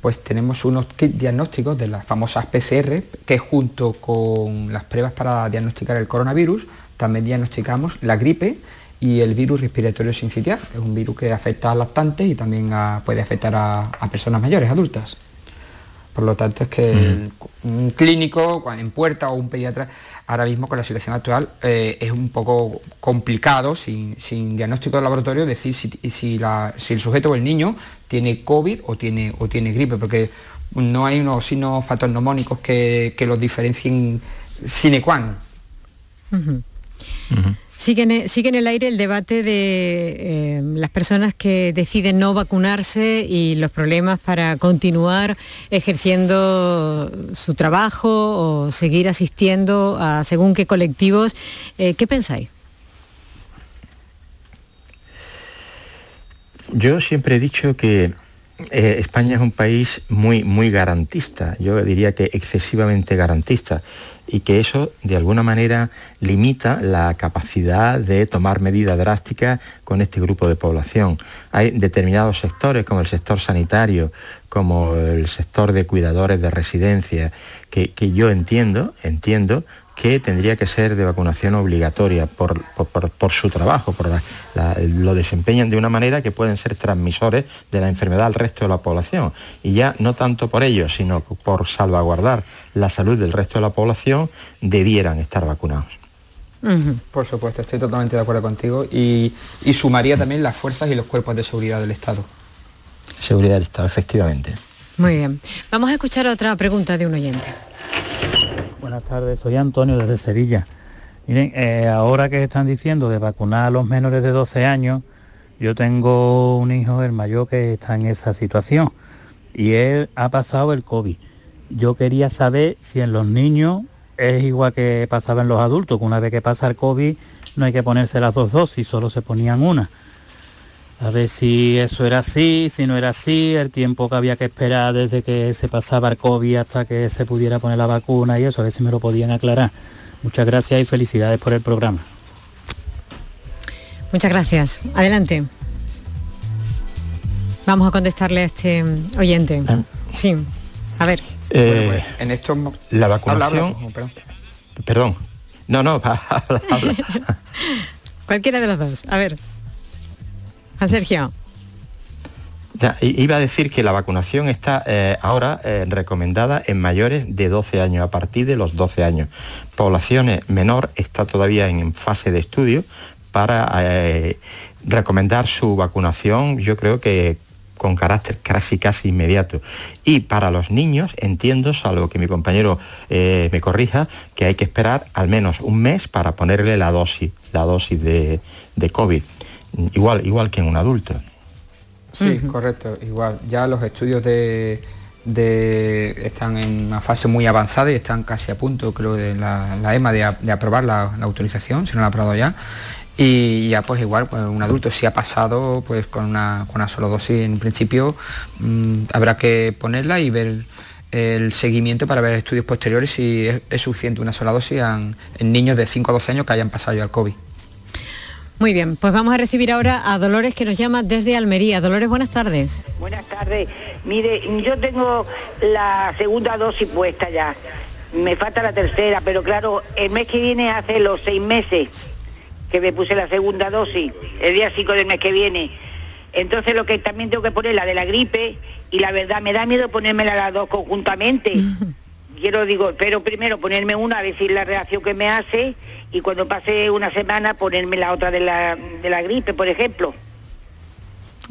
pues tenemos unos kits diagnósticos de las famosas PCR, que junto con las pruebas para diagnosticar el coronavirus, también diagnosticamos la gripe y el virus respiratorio sincitial, que es un virus que afecta a lactantes y también puede afectar a, personas mayores, adultas. Por lo tanto, es que mm. un clínico en puerta o un pediatra ahora mismo con la situación actual eh, es un poco complicado, sin, diagnóstico de laboratorio, decir si, si, el sujeto o el niño tiene COVID o tiene, o tiene gripe, porque no hay unos signos patognomónicos que, que los diferencien sine qua non. Sigue en, sigue en el aire el debate de eh, las personas que deciden no vacunarse y los problemas para continuar ejerciendo su trabajo o seguir asistiendo a según qué colectivos. Eh, ¿Qué pensáis? Yo siempre he dicho que eh, España es un país muy, muy garantista, yo diría que excesivamente garantista, y que eso de alguna manera limita la capacidad de tomar medidas drásticas con este grupo de población. Hay determinados sectores, como el sector sanitario, como el sector de cuidadores de residencia, que, que yo entiendo, entiendo que tendría que ser de vacunación obligatoria por, su trabajo, por lo desempeñan de una manera que pueden ser transmisores de la enfermedad al resto de la población. Y ya no tanto por ello, sino por salvaguardar la salud del resto de la población, debieran estar vacunados. Por supuesto, estoy totalmente de acuerdo contigo y, y sumaría también las fuerzas y los cuerpos de seguridad del Estado. Seguridad del Estado, efectivamente. Muy bien. Vamos a escuchar otra pregunta de un oyente. Buenas tardes, soy Antonio desde Sevilla. Miren, eh, ahora que están diciendo de vacunar a los menores de 12 años, yo tengo un hijo, el mayor, que está en esa situación y él ha pasado el COVID. Yo quería saber si en los niños es igual que pasaba en los adultos, que una vez que pasa el COVID no hay que ponerse las dos dosis, solo se ponían una. A ver si eso era así, si no era así, el tiempo que había que esperar desde que se pasaba el COVID hasta que se pudiera poner la vacuna y eso, a ver si me lo podían aclarar. Muchas gracias y felicidades por el programa. Muchas gracias. Adelante. Vamos a contestarle a este oyente. Ah. Sí. A ver. Eh, pues, en esto la vacunación. perdón. No, no, habla, Cualquiera de los dos. A ver. Juan Sergio. iba a decir que la vacunación está eh, ahora eh, recomendada en mayores de 12 años, a partir de los 12 años. Poblaciones menor está todavía en fase de estudio para eh, recomendar su vacunación, yo creo que con carácter casi casi inmediato. Y para los niños, entiendo, salvo que mi compañero me corrija, que hay que esperar al menos un mes para ponerle la dosis, la dosis de COVID igual, igual que en un adulto. Sí, correcto, igual. Ya los estudios de, están en una fase muy avanzada y están casi a punto, creo, de la, EMA de, aprobar la, autorización, si no la ha aprobado ya. Y ya pues igual, pues, un adulto si ha pasado pues con una, con una sola dosis en principio mm, habrá que ponerla y ver el seguimiento para ver estudios posteriores si es, suficiente una sola dosis en, en, niños de 5 a 12 años que hayan pasado ya al COVID. Muy bien, pues vamos a recibir ahora a Dolores que nos llama desde Almería. Dolores, buenas tardes. Buenas tardes. Mire, yo tengo la segunda dosis puesta ya. Me falta la tercera, pero claro, el mes que viene hace los seis meses que me puse la segunda dosis, el día 5 del mes que viene. Entonces lo que también tengo que poner la de la gripe y la verdad me da miedo ponérmela las dos conjuntamente. quiero digo, pero primero ponerme una, a decir la reacción que me hace y cuando pase una semana ponerme la otra de la, de la gripe, por ejemplo.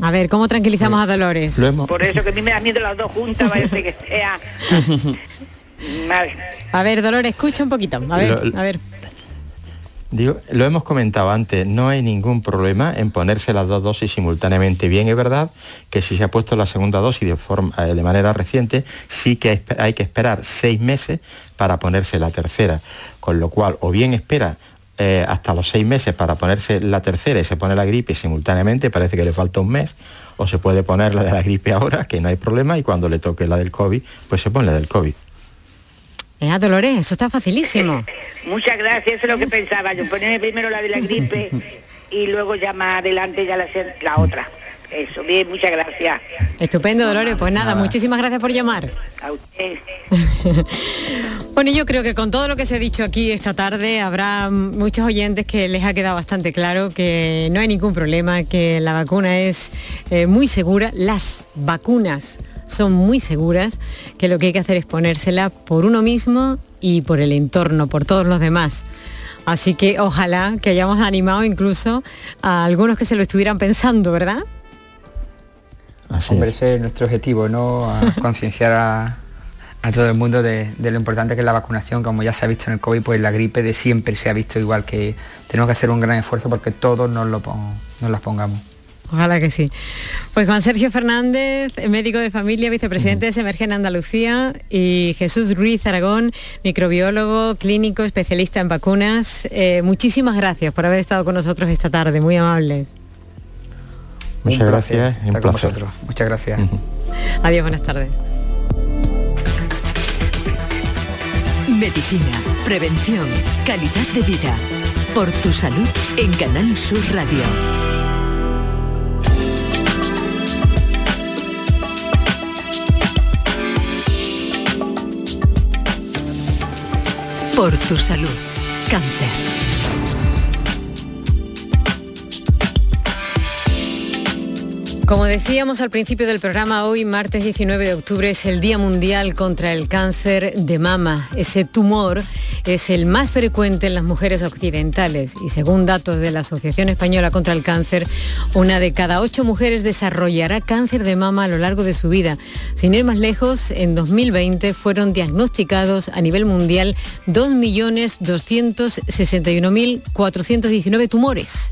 A ver, ¿cómo tranquilizamos a Dolores? Por eso que a mí me da miedo las dos juntas, parece que sea. A ver, Dolores, escucha un poquito. A ver, a ver lo hemos comentado antes, no hay ningún problema en ponerse las dos dosis simultáneamente. Bien, es verdad que si se ha puesto la segunda dosis de, forma, eh, de manera reciente, sí que hay que esperar seis meses para ponerse la tercera. Con lo cual, o bien espera eh, hasta los seis meses para ponerse la tercera y se pone la gripe simultáneamente, parece que le falta un mes, o se puede poner la de la gripe ahora, que no hay problema, y cuando le toque la del COVID, pues se pone la del COVID. Eh, Dolores, eso está facilísimo. Muchas gracias, eso es lo que pensaba yo, ponerme primero la de la gripe y luego ya más adelante ya la, la otra. Eso, bien, muchas gracias. Estupendo, Dolores. Pues nada, muchísimas gracias por llamar. A usted. bueno, yo creo que con todo lo que se ha dicho aquí esta tarde habrá muchos oyentes que les ha quedado bastante claro que no hay ningún problema, que la vacuna es eh, muy segura. Las vacunas son muy seguras, que lo que hay que hacer es ponérsela por uno mismo y por el entorno, por todos los demás. Así que ojalá que hayamos animado incluso a algunos que se lo estuvieran pensando, ¿verdad? Hombre, ese es nuestro objetivo, ¿no? concienciar a, a todo el mundo de, lo importante que es la vacunación, como ya se ha visto en el COVID, pues la gripe de siempre se ha visto igual que tenemos que hacer un gran esfuerzo porque todos nos, lo nos las pongamos. Ojalá que sí. Pues Juan Sergio Fernández, médico de familia, vicepresidente de Semergen Andalucía, y Jesús Ruiz Aragón, microbiólogo, clínico, especialista en vacunas. Eh, muchísimas gracias por haber estado con nosotros esta tarde, muy amables. Muchas gracias. Un placer. Muchas gracias. Adiós, buenas tardes. Medicina, prevención, calidad de vida. Por tu salud en Canal Sur Radio. Por tu salud. Cáncer. Como decíamos al principio del programa, hoy, martes 19 de octubre, es el Día Mundial contra el Cáncer de Mama. Ese tumor es el más frecuente en las mujeres occidentales y según datos de la Asociación Española contra el Cáncer, una de cada ocho mujeres desarrollará cáncer de mama a lo largo de su vida. Sin ir más lejos, en 2020 fueron diagnosticados a nivel mundial 2.261.419 tumores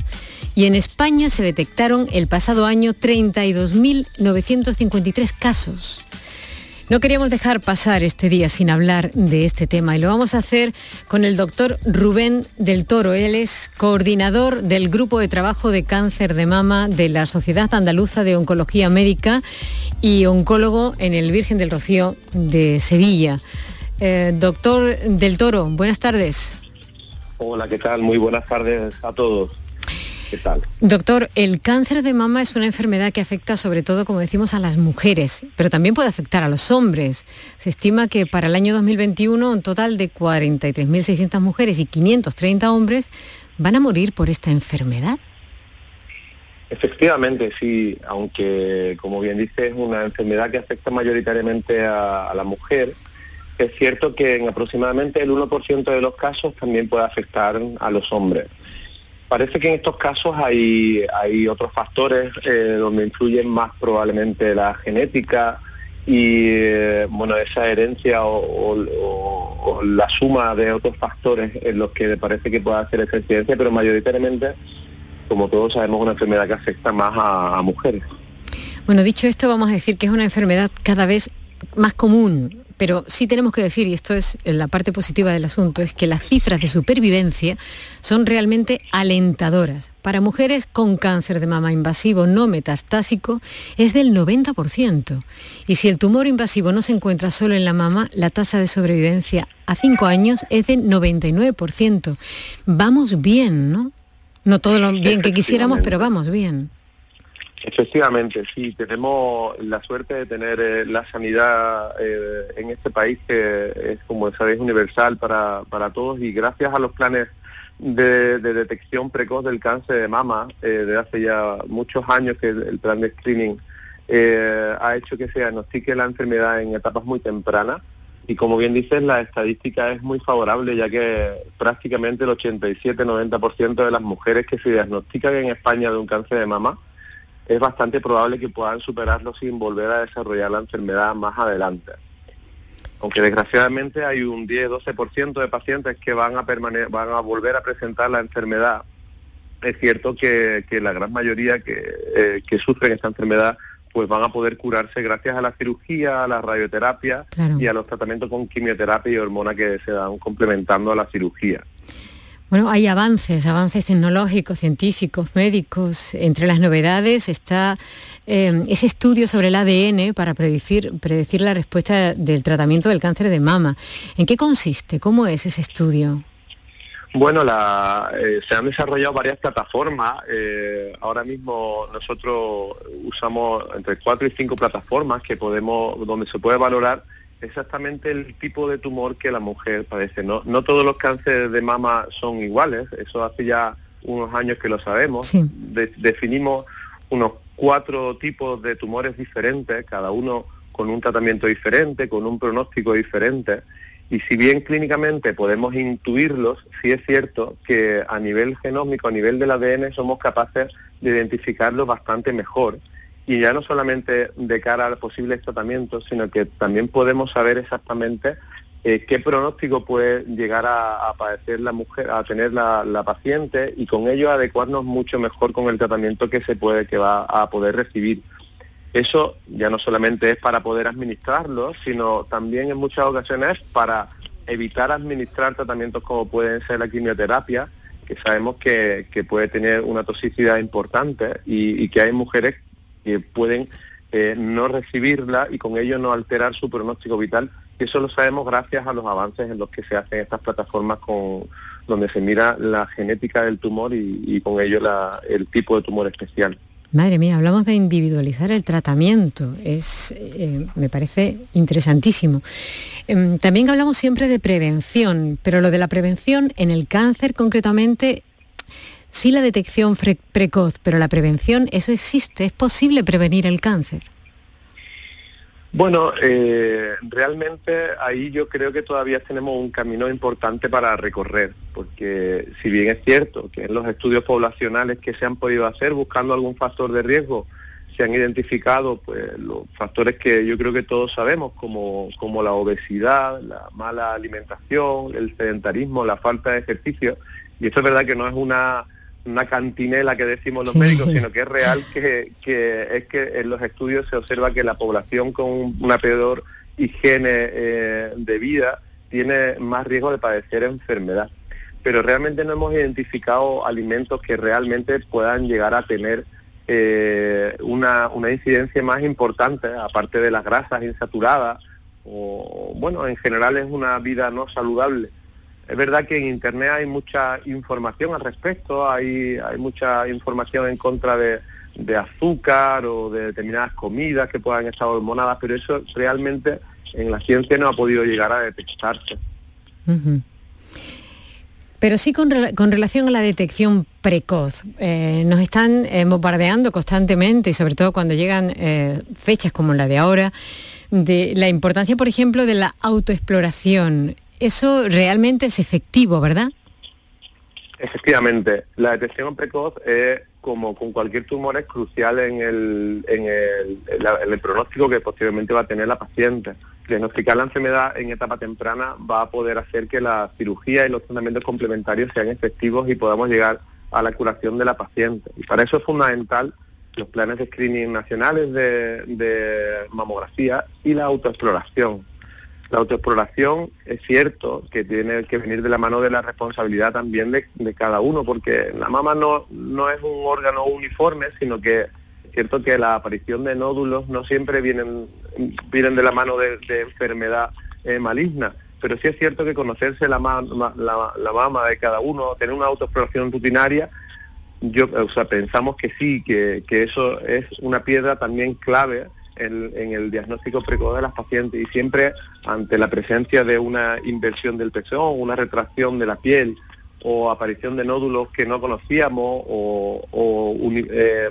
y en España se detectaron el pasado año 32.953 casos. No queríamos dejar pasar este día sin hablar de este tema y lo vamos a hacer con el doctor Rubén del Toro. Él es coordinador del Grupo de Trabajo de Cáncer de Mama de la Sociedad Andaluza de Oncología Médica y oncólogo en el Virgen del Rocío de Sevilla. Eh, doctor del Toro, buenas tardes. Hola, ¿qué tal? Muy buenas tardes a todos. Doctor, el cáncer de mama es una enfermedad que afecta sobre todo, como decimos, a las mujeres, pero también puede afectar a los hombres. Se estima que para el año 2021 un total de 43.600 mujeres y 530 hombres van a morir por esta enfermedad. Efectivamente, sí, aunque como bien dice es una enfermedad que afecta mayoritariamente a, a la mujer, es cierto que en aproximadamente el 1% de los casos también puede afectar a los hombres. Parece que en estos casos hay, hay otros factores eh, donde influyen más probablemente la genética y eh, bueno esa herencia o, la suma de otros factores en los que parece que pueda hacer esa incidencia, pero mayoritariamente, como todos sabemos, una enfermedad que afecta más a mujeres. Bueno, dicho esto, vamos a decir que es una enfermedad cada vez más común pero sí tenemos que decir, y esto es la parte positiva del asunto, es que las cifras de supervivencia son realmente alentadoras. Para mujeres con cáncer de mama invasivo no metastásico es del 90%. Y si el tumor invasivo no se encuentra solo en la mama, la tasa de sobrevivencia a 5 años es del 99%. Vamos bien, ¿no? No todo lo bien que quisiéramos, pero vamos bien. Efectivamente, sí, tenemos la suerte de tener eh, la sanidad eh, en este país que es, como sabéis, universal para, para todos y gracias a los planes de, detección precoz del cáncer de mama eh, de hace ya muchos años que el, plan de screening ha hecho que se diagnostique la enfermedad en etapas muy tempranas y como bien dices, la estadística es muy favorable ya que prácticamente el 87-90% de las mujeres que se diagnostican en España de un cáncer de mama es bastante probable que puedan superarlo sin volver a desarrollar la enfermedad más adelante. Aunque desgraciadamente hay un 10-12% de pacientes que van a, van a volver a presentar la enfermedad, es cierto que, la gran mayoría eh, que, sufren esta enfermedad pues van a poder curarse gracias a la cirugía, a la radioterapia y a los tratamientos con quimioterapia y hormona que se dan complementando a la cirugía. Bueno, hay avances, avances tecnológicos, científicos, médicos. Entre las novedades está eh, ese estudio sobre el ADN para predecir, predecir la respuesta del tratamiento del cáncer de mama. ¿En qué consiste? ¿Cómo es ese estudio? Bueno, eh, se han desarrollado varias plataformas. Eh, ahora mismo nosotros usamos entre cuatro y cinco plataformas que podemos, donde se puede valorar exactamente el tipo de tumor que la mujer padece. No, no todos los cánceres de mama son iguales, eso hace ya unos años que lo sabemos. definimos unos cuatro tipos de tumores diferentes, cada uno con un tratamiento diferente, con un pronóstico diferente. Y si bien clínicamente podemos intuirlos, sí es cierto que a nivel genómico, a nivel del ADN, somos capaces de identificarlos bastante mejor y ya no solamente de cara a posibles tratamientos, sino que también podemos saber exactamente eh, qué pronóstico puede llegar a, padecer la mujer, a tener la, paciente y con ello adecuarnos mucho mejor con el tratamiento que se puede, que va a poder recibir. Eso ya no solamente es para poder administrarlo, sino también en muchas ocasiones para evitar administrar tratamientos como pueden ser la quimioterapia, que sabemos que, puede tener una toxicidad importante y, que hay mujeres que pueden eh, no recibirla y con ello no alterar su pronóstico vital eso lo sabemos gracias a los avances en los que se hacen estas plataformas con donde se mira la genética del tumor y, con ello el tipo de tumor especial. Madre mía, hablamos de individualizar el tratamiento, es, eh, me parece interesantísimo. Em, también hablamos siempre de prevención, pero lo de la prevención en el cáncer concretamente, sí la detección precoz, pero la prevención, eso existe, es posible prevenir el cáncer. Bueno, eh, realmente ahí yo creo que todavía tenemos un camino importante para recorrer, porque si bien es cierto que en los estudios poblacionales que se han podido hacer buscando algún factor de riesgo, se han identificado pues, los factores que yo creo que todos sabemos, como, como la obesidad, la mala alimentación, el sedentarismo, la falta de ejercicio, y esto es verdad que no es una una cantinela que decimos los médicos, sino que es real que, es que en los estudios se observa que la población con una peor higiene eh, de vida tiene más riesgo de padecer enfermedad. Pero realmente no hemos identificado alimentos que realmente puedan llegar a tener eh, una, una incidencia más importante, aparte de las grasas insaturadas, o bueno, en general es una vida no saludable. Es verdad que en Internet hay mucha información al respecto, hay, mucha información en contra de, azúcar o de determinadas comidas que puedan estar hormonadas, pero eso realmente en la ciencia no ha podido llegar a detectarse. Pero sí con, relación a la detección precoz, eh, nos están eh, bombardeando constantemente y sobre todo cuando llegan eh, fechas como la de ahora, de la importancia, por ejemplo, de la autoexploración eso realmente es efectivo, ¿verdad? Efectivamente, la detección precoz es como con cualquier tumor es crucial en el, en el, pronóstico que posteriormente va a tener la paciente. Diagnosticar la enfermedad en etapa temprana va a poder hacer que la cirugía y los tratamientos complementarios sean efectivos y podamos llegar a la curación de la paciente. Y para eso es fundamental los planes de screening nacionales de, de mamografía y la autoexploración. La autoexploración es cierto que tiene que venir de la mano de la responsabilidad también de, cada uno, porque la mama no, no es un órgano uniforme, sino que es cierto que la aparición de nódulos no siempre vienen, vienen de la mano de, enfermedad eh, maligna, pero sí es cierto que conocerse la, la, mama de cada uno, tener una autoexploración rutinaria, yo, o sea, pensamos que sí, que, que eso es una piedra también clave en, el diagnóstico precoz de las pacientes. Y siempre ante la presencia de una inversión del pezón, una retracción de la piel o aparición de nódulos que no conocíamos o, eh,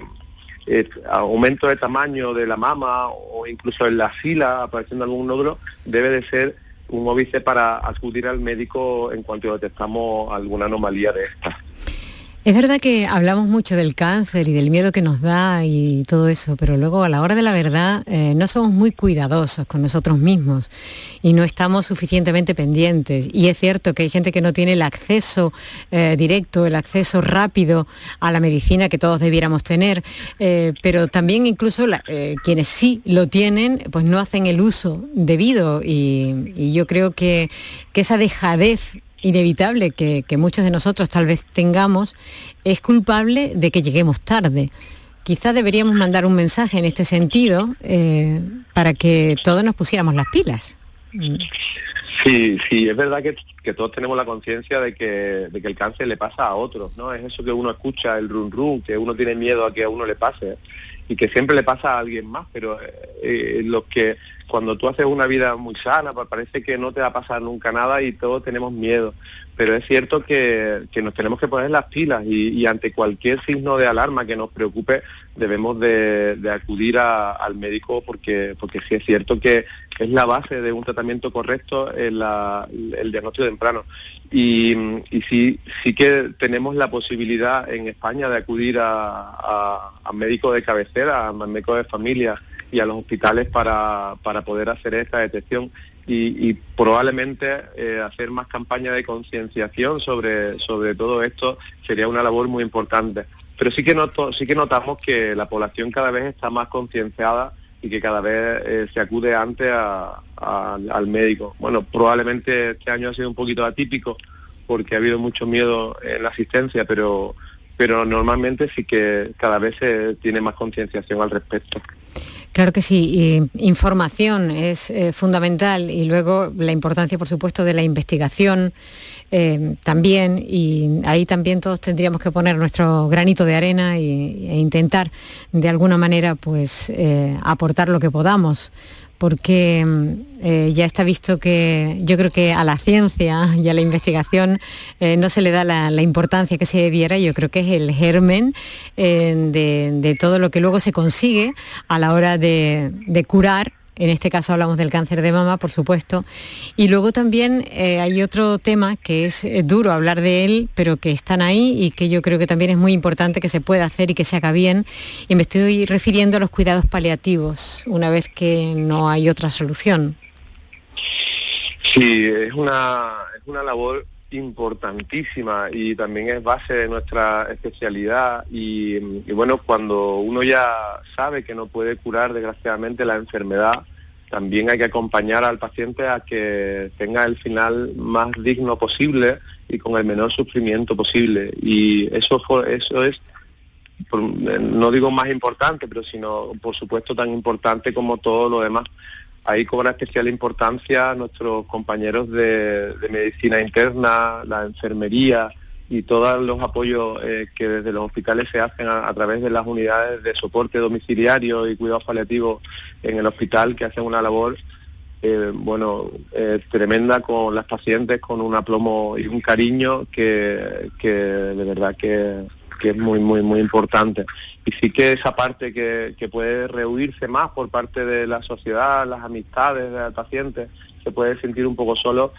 aumento de tamaño de la mama o incluso en la fila apareciendo algún nódulo, debe de ser un óbice para acudir al médico en cuanto detectamos alguna anomalía de esta. Es verdad que hablamos mucho del cáncer y del miedo que nos da y todo eso, pero luego a la hora de la verdad eh, no somos muy cuidadosos con nosotros mismos y no estamos suficientemente pendientes. Y es cierto que hay gente que no tiene el acceso eh, directo, el acceso rápido a la medicina que todos debiéramos tener, eh, pero también incluso quienes sí lo tienen, pues no hacen el uso debido y, yo creo que, que esa dejadez inevitable que, muchos de nosotros tal vez tengamos, es culpable de que lleguemos tarde. Quizás deberíamos mandar un mensaje en este sentido eh, para que todos nos pusiéramos las pilas. Sí, sí, es verdad que, todos tenemos la conciencia de que, de que el cáncer le pasa a otros, ¿no? Es eso que uno escucha, el run run, que uno tiene miedo a que a uno le pase y que siempre le pasa a alguien más, pero eh, eh, los que cuando tú haces una vida muy sana, pues parece que no te va a pasar nunca nada y todos tenemos miedo. Pero es cierto que, nos tenemos que poner las pilas y, ante cualquier signo de alarma que nos preocupe debemos de, acudir al médico porque, porque sí es cierto que, es la base de un tratamiento correcto el diagnóstico temprano. Y, y sí, sí que tenemos la posibilidad en España de acudir a, a, a médicos de cabecera, a médicos de familia y a los hospitales para, para poder hacer esta detección y, probablemente eh, hacer más campaña de concienciación sobre, sobre todo esto sería una labor muy importante. Pero sí que, noto, sí que notamos que la población cada vez está más concienciada y que cada vez eh, se acude antes a- al médico. Bueno, probablemente este año ha sido un poquito atípico porque ha habido mucho miedo en la asistencia, pero, pero normalmente sí que cada vez se tiene más concienciación al respecto. Claro que sí, y información es eh, fundamental y luego la importancia, por supuesto, de la investigación eh, también y ahí también todos tendríamos que poner nuestro granito de arena e intentar de alguna manera pues eh, aportar lo que podamos porque mm, eh, ya está visto que yo creo que a la ciencia y a la investigación eh, no se le da la, importancia que se debiera, yo creo que es el germen eh, de, todo lo que luego se consigue a la hora de curar. En este caso hablamos del cáncer de mama, por supuesto. Y luego también eh, hay otro tema que es eh, duro hablar de él, pero que están ahí y que yo creo que también es muy importante que se pueda hacer y que se haga bien. Y me estoy refiriendo a los cuidados paliativos, una vez que no hay otra solución. Sí, es una, es una labor importantísima y también es base de nuestra especialidad y, bueno, cuando uno ya sabe que no puede curar desgraciadamente la enfermedad, también hay que acompañar al paciente a que tenga el final más digno posible y con el menor sufrimiento posible. Y eso, eso es, no digo más importante, pero sino por supuesto tan importante como todo lo demás. Ahí cobra especial importancia nuestros compañeros de, medicina interna, la enfermería y todos los apoyos eh, que desde los hospitales se hacen a, a través de las unidades de soporte domiciliario y cuidados paliativos en el hospital que hacen una labor eh, bueno eh, tremenda con las pacientes con un aplomo y un cariño que, que de verdad que, que es muy muy muy importante y sí que esa parte que, que puede rehuirse más por parte de la sociedad las amistades del paciente se puede sentir un poco solo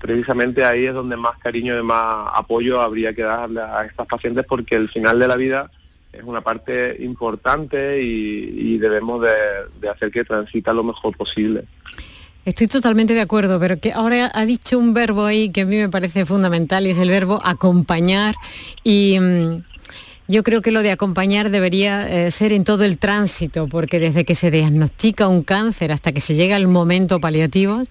precisamente ahí es donde más cariño y más apoyo habría que darle a estas pacientes porque el final de la vida es una parte importante y, debemos de, de hacer que transita lo mejor posible. Estoy totalmente de acuerdo, pero que ahora ha dicho un verbo ahí que a mí me parece fundamental y es el verbo acompañar y mm, yo creo que lo de acompañar debería eh, ser en todo el tránsito, porque desde que se diagnostica un cáncer hasta que se llega al momento paliativo,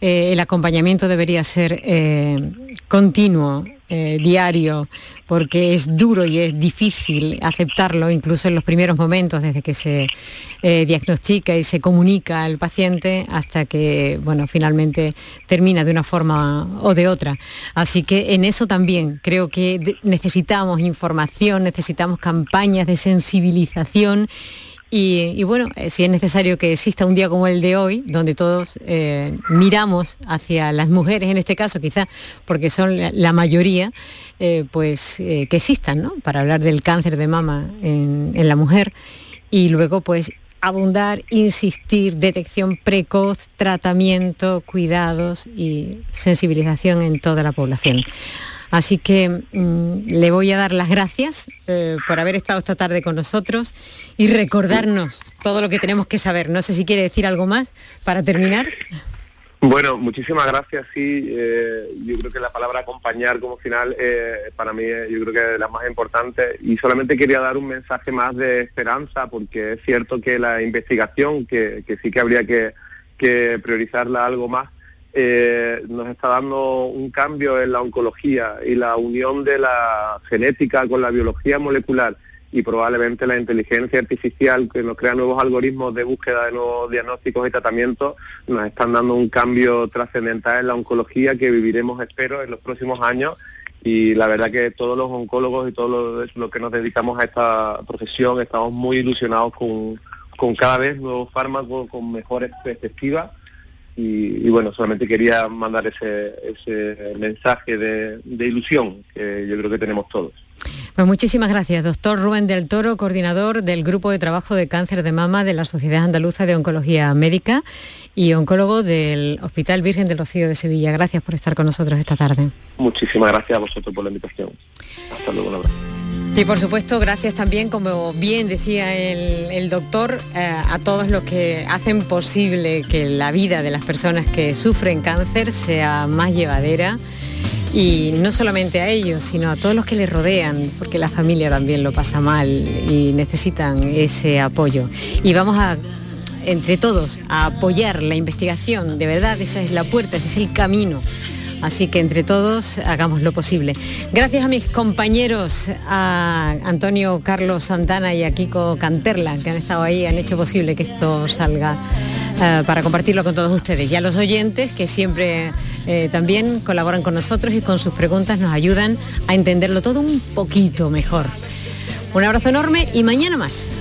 eh, el acompañamiento debería ser eh, continuo, eh, diario, porque es duro y es difícil aceptarlo, incluso en los primeros momentos, desde que se eh, diagnostica y se comunica al paciente hasta que, bueno, finalmente termina de una forma o de otra. Así que en eso también creo que necesitamos información, necesitamos campañas de sensibilización y, bueno, eh, si es necesario que exista un día como el de hoy, donde todos eh, miramos hacia las mujeres, en este caso quizás porque son la, mayoría, eh, pues que existan, ¿no? Para hablar del cáncer de mama en la mujer y luego pues abundar, insistir, detección precoz, tratamiento, cuidados y sensibilización en toda la población. Así que mm, le voy a dar las gracias eh, por haber estado esta tarde con nosotros y recordarnos todo lo que tenemos que saber. No sé si quiere decir algo más para terminar. Bueno, muchísimas gracias. Sí, eh, yo creo que la palabra acompañar como final eh, para mí eh, yo creo que es la más importante y solamente quería dar un mensaje más de esperanza porque es cierto que la investigación, que, sí que habría que priorizarla algo más, eh, nos está dando un cambio en la oncología y la unión de la genética con la biología molecular y probablemente la inteligencia artificial que nos crea nuevos algoritmos de búsqueda de nuevos diagnósticos y tratamientos nos están dando un cambio trascendental en la oncología que viviremos, espero, en los próximos años. Y la verdad que todos los oncólogos y todos los, que nos dedicamos a esta profesión estamos muy ilusionados con, con cada vez nuevos fármacos con mejores perspectivas y, bueno, solamente quería mandar ese, ese mensaje de, de ilusión que yo creo que tenemos todos. Pues muchísimas gracias, doctor Rubén del Toro, coordinador del Grupo de Trabajo de Cáncer de Mama de la Sociedad Andaluza de Oncología Médica y oncólogo del Hospital Virgen del Rocío de Sevilla. Gracias por estar con nosotros esta tarde. Muchísimas gracias a vosotros por la invitación. Hasta luego, un abrazo. Y por supuesto, gracias también, como bien decía el, doctor, eh, a todos los que hacen posible que la vida de las personas que sufren cáncer sea más llevadera y no solamente a ellos, sino a todos los que les rodean, porque la familia también lo pasa mal y necesitan ese apoyo. Y vamos a, entre todos, a apoyar la investigación, de verdad, esa es la puerta, ese es el camino. Así que entre todos hagamos lo posible. Gracias a mis compañeros, a Antonio Carlos Santana y a Kiko Canterla, que han estado ahí, han hecho posible que esto salga eh, para compartirlo con todos ustedes. Y a los oyentes que siempre eh, también colaboran con nosotros y con sus preguntas nos ayudan a entenderlo todo un poquito mejor. Un abrazo enorme y mañana más.